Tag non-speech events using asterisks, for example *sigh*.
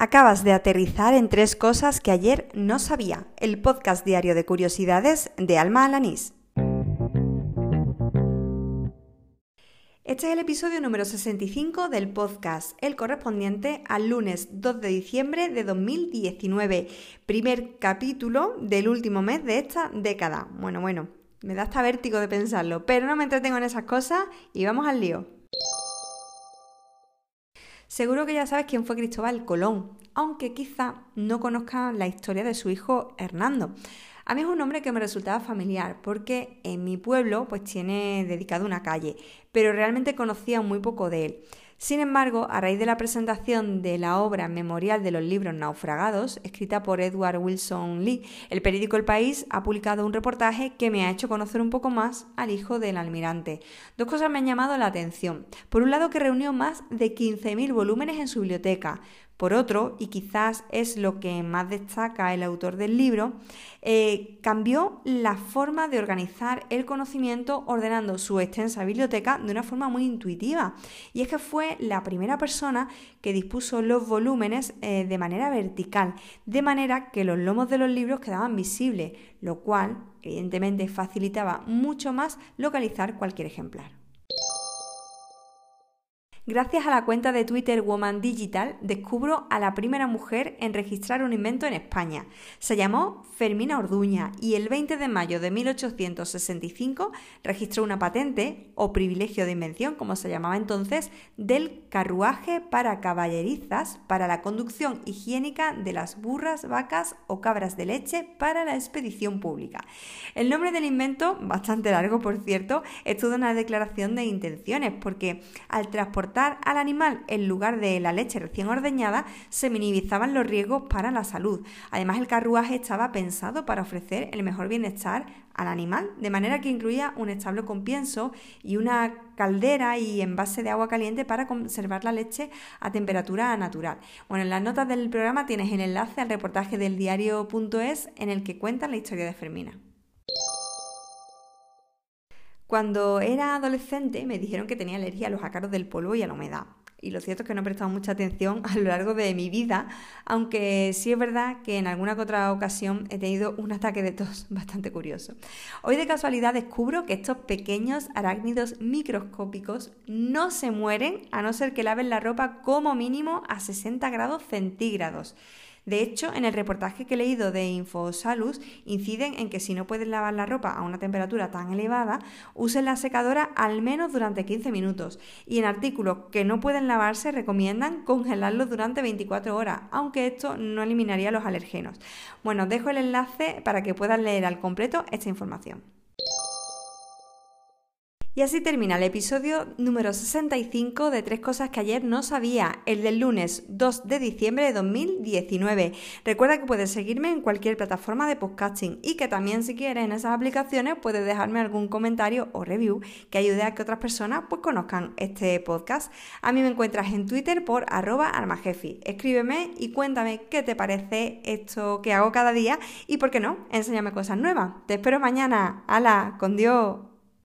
Acabas de aterrizar en tres cosas que ayer no sabía. El podcast diario de curiosidades de Alma Alanís. Este es el episodio número 65 del podcast, el correspondiente al lunes 2 de diciembre de 2019, primer capítulo del último mes de esta década. Bueno, bueno, me da hasta vértigo de pensarlo, pero no me entretengo en esas cosas y vamos al lío. Seguro que ya sabes quién fue Cristóbal Colón, aunque quizá no conozcas la historia de su hijo Hernando. A mí es un nombre que me resultaba familiar porque en mi pueblo pues tiene dedicado una calle, pero realmente conocía muy poco de él. Sin embargo, a raíz de la presentación de la obra Memorial de los Libros Naufragados, escrita por Edward Wilson Lee, el periódico El País ha publicado un reportaje que me ha hecho conocer un poco más al hijo del almirante. Dos cosas me han llamado la atención. Por un lado, que reunió más de 15.000 volúmenes en su biblioteca. Por otro, y quizás es lo que más destaca el autor del libro, eh, cambió la forma de organizar el conocimiento ordenando su extensa biblioteca de una forma muy intuitiva. Y es que fue la primera persona que dispuso los volúmenes eh, de manera vertical, de manera que los lomos de los libros quedaban visibles, lo cual evidentemente facilitaba mucho más localizar cualquier ejemplar. Gracias a la cuenta de Twitter Woman Digital descubro a la primera mujer en registrar un invento en España. Se llamó Fermina Orduña y el 20 de mayo de 1865 registró una patente o privilegio de invención, como se llamaba entonces, del carruaje para caballerizas para la conducción higiénica de las burras, vacas o cabras de leche para la expedición pública. El nombre del invento, bastante largo por cierto, es toda una declaración de intenciones porque al transportar al animal en lugar de la leche recién ordeñada, se minimizaban los riesgos para la salud. Además, el carruaje estaba pensado para ofrecer el mejor bienestar al animal, de manera que incluía un establo con pienso y una caldera y envase de agua caliente para conservar la leche a temperatura natural. Bueno, en las notas del programa tienes el enlace al reportaje del diario.es en el que cuenta la historia de Fermina. Cuando era adolescente me dijeron que tenía alergia a los ácaros del polvo y a la humedad. Y lo cierto es que no he prestado mucha atención *laughs* a lo largo de mi vida, aunque sí es verdad que en alguna que otra ocasión he tenido un ataque de tos *laughs* bastante curioso. Hoy de casualidad descubro que estos pequeños arácnidos microscópicos no se mueren a no ser que laven la ropa como mínimo a 60 grados centígrados. De hecho, en el reportaje que he leído de Infosalus inciden en que si no puedes lavar la ropa a una temperatura tan elevada, usen la secadora al menos durante 15 minutos. Y en artículos que no pueden lavarse recomiendan congelarlos durante 24 horas, aunque esto no eliminaría los alergenos. Bueno, os dejo el enlace para que puedan leer al completo esta información. Y así termina el episodio número 65 de Tres Cosas que ayer no sabía, el del lunes 2 de diciembre de 2019. Recuerda que puedes seguirme en cualquier plataforma de podcasting y que también si quieres en esas aplicaciones puedes dejarme algún comentario o review que ayude a que otras personas pues conozcan este podcast. A mí me encuentras en Twitter por arroba armajefi. Escríbeme y cuéntame qué te parece esto que hago cada día y por qué no, enséñame cosas nuevas. Te espero mañana. ¡Hala! ¡Con Dios!